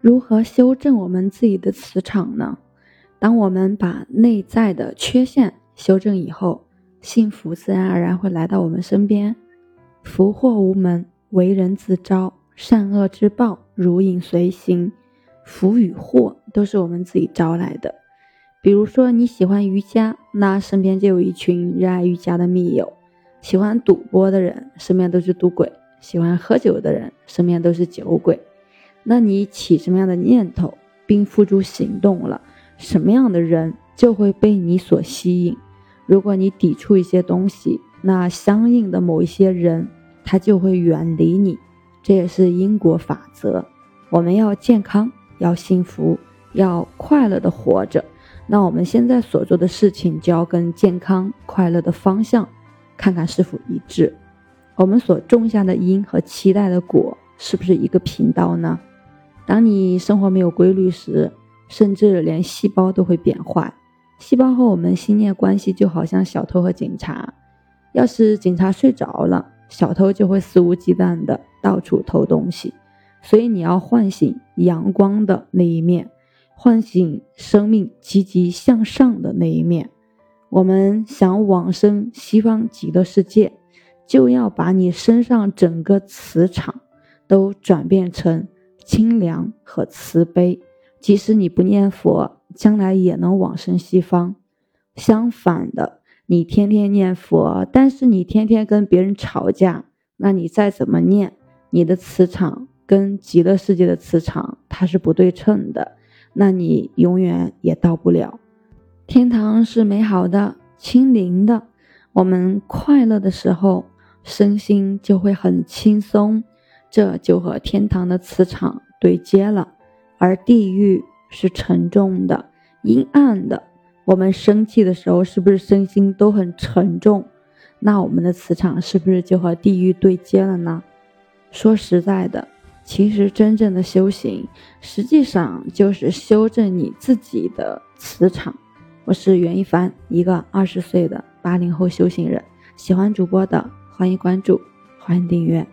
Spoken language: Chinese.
如何修正我们自己的磁场呢？当我们把内在的缺陷修正以后，幸福自然而然会来到我们身边。福祸无门，为人自招；善恶之报，如影随形。福与祸都是我们自己招来的。比如说你喜欢瑜伽，那身边就有一群热爱瑜伽的密友；喜欢赌博的人，身边都是赌鬼；喜欢喝酒的人，身边都是酒鬼。那你起什么样的念头，并付诸行动了，什么样的人就会被你所吸引。如果你抵触一些东西，那相应的某一些人，他就会远离你。这也是因果法则。我们要健康，要幸福，要快乐的活着。那我们现在所做的事情，就要跟健康快乐的方向，看看是否一致。我们所种下的因和期待的果，是不是一个频道呢？当你生活没有规律时，甚至连细胞都会变坏。细胞和我们心念关系就好像小偷和警察。要是警察睡着了，小偷就会肆无忌惮的到处偷东西。所以你要唤醒阳光的那一面，唤醒生命积极向上的那一面。我们想往生西方极乐世界，就要把你身上整个磁场都转变成。清凉和慈悲，即使你不念佛，将来也能往生西方。相反的，你天天念佛，但是你天天跟别人吵架，那你再怎么念，你的磁场跟极乐世界的磁场它是不对称的，那你永远也到不了。天堂是美好的、清灵的，我们快乐的时候，身心就会很轻松。这就和天堂的磁场对接了，而地狱是沉重的、阴暗的。我们生气的时候，是不是身心都很沉重？那我们的磁场是不是就和地狱对接了呢？说实在的，其实真正的修行，实际上就是修正你自己的磁场。我是袁一凡，一个二十岁的八零后修行人。喜欢主播的，欢迎关注，欢迎订阅。